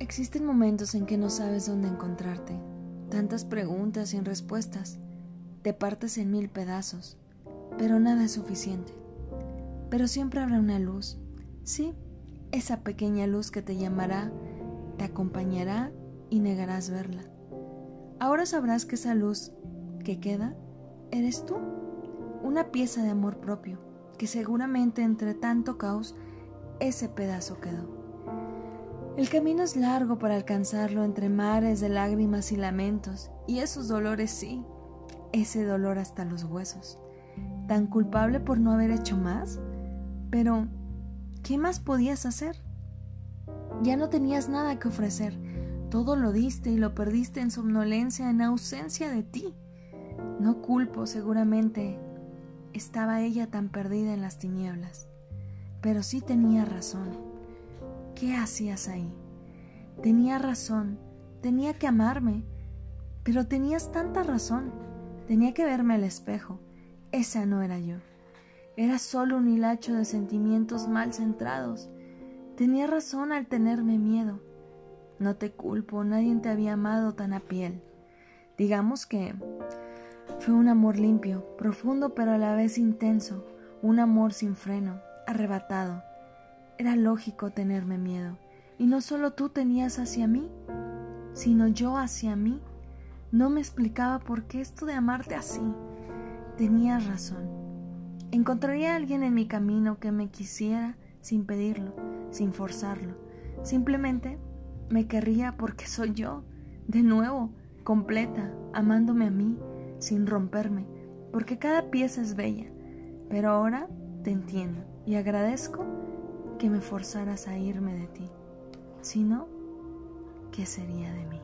Existen momentos en que no sabes dónde encontrarte, tantas preguntas sin respuestas, te partes en mil pedazos, pero nada es suficiente. Pero siempre habrá una luz, sí, esa pequeña luz que te llamará, te acompañará y negarás verla. Ahora sabrás que esa luz que queda eres tú, una pieza de amor propio, que seguramente entre tanto caos ese pedazo quedó. El camino es largo para alcanzarlo entre mares de lágrimas y lamentos, y esos dolores sí, ese dolor hasta los huesos. ¿Tan culpable por no haber hecho más? Pero, ¿qué más podías hacer? Ya no tenías nada que ofrecer, todo lo diste y lo perdiste en somnolencia, en ausencia de ti. No culpo, seguramente estaba ella tan perdida en las tinieblas, pero sí tenía razón. ¿Qué hacías ahí? Tenía razón, tenía que amarme, pero tenías tanta razón. Tenía que verme al espejo. Esa no era yo. Era solo un hilacho de sentimientos mal centrados. Tenía razón al tenerme miedo. No te culpo, nadie te había amado tan a piel. Digamos que fue un amor limpio, profundo pero a la vez intenso, un amor sin freno, arrebatado, era lógico tenerme miedo. Y no solo tú tenías hacia mí, sino yo hacia mí. No me explicaba por qué esto de amarte así. Tenías razón. Encontraría a alguien en mi camino que me quisiera sin pedirlo, sin forzarlo. Simplemente me querría porque soy yo, de nuevo, completa, amándome a mí, sin romperme, porque cada pieza es bella. Pero ahora te entiendo y agradezco que me forzaras a irme de ti. Si no, ¿qué sería de mí?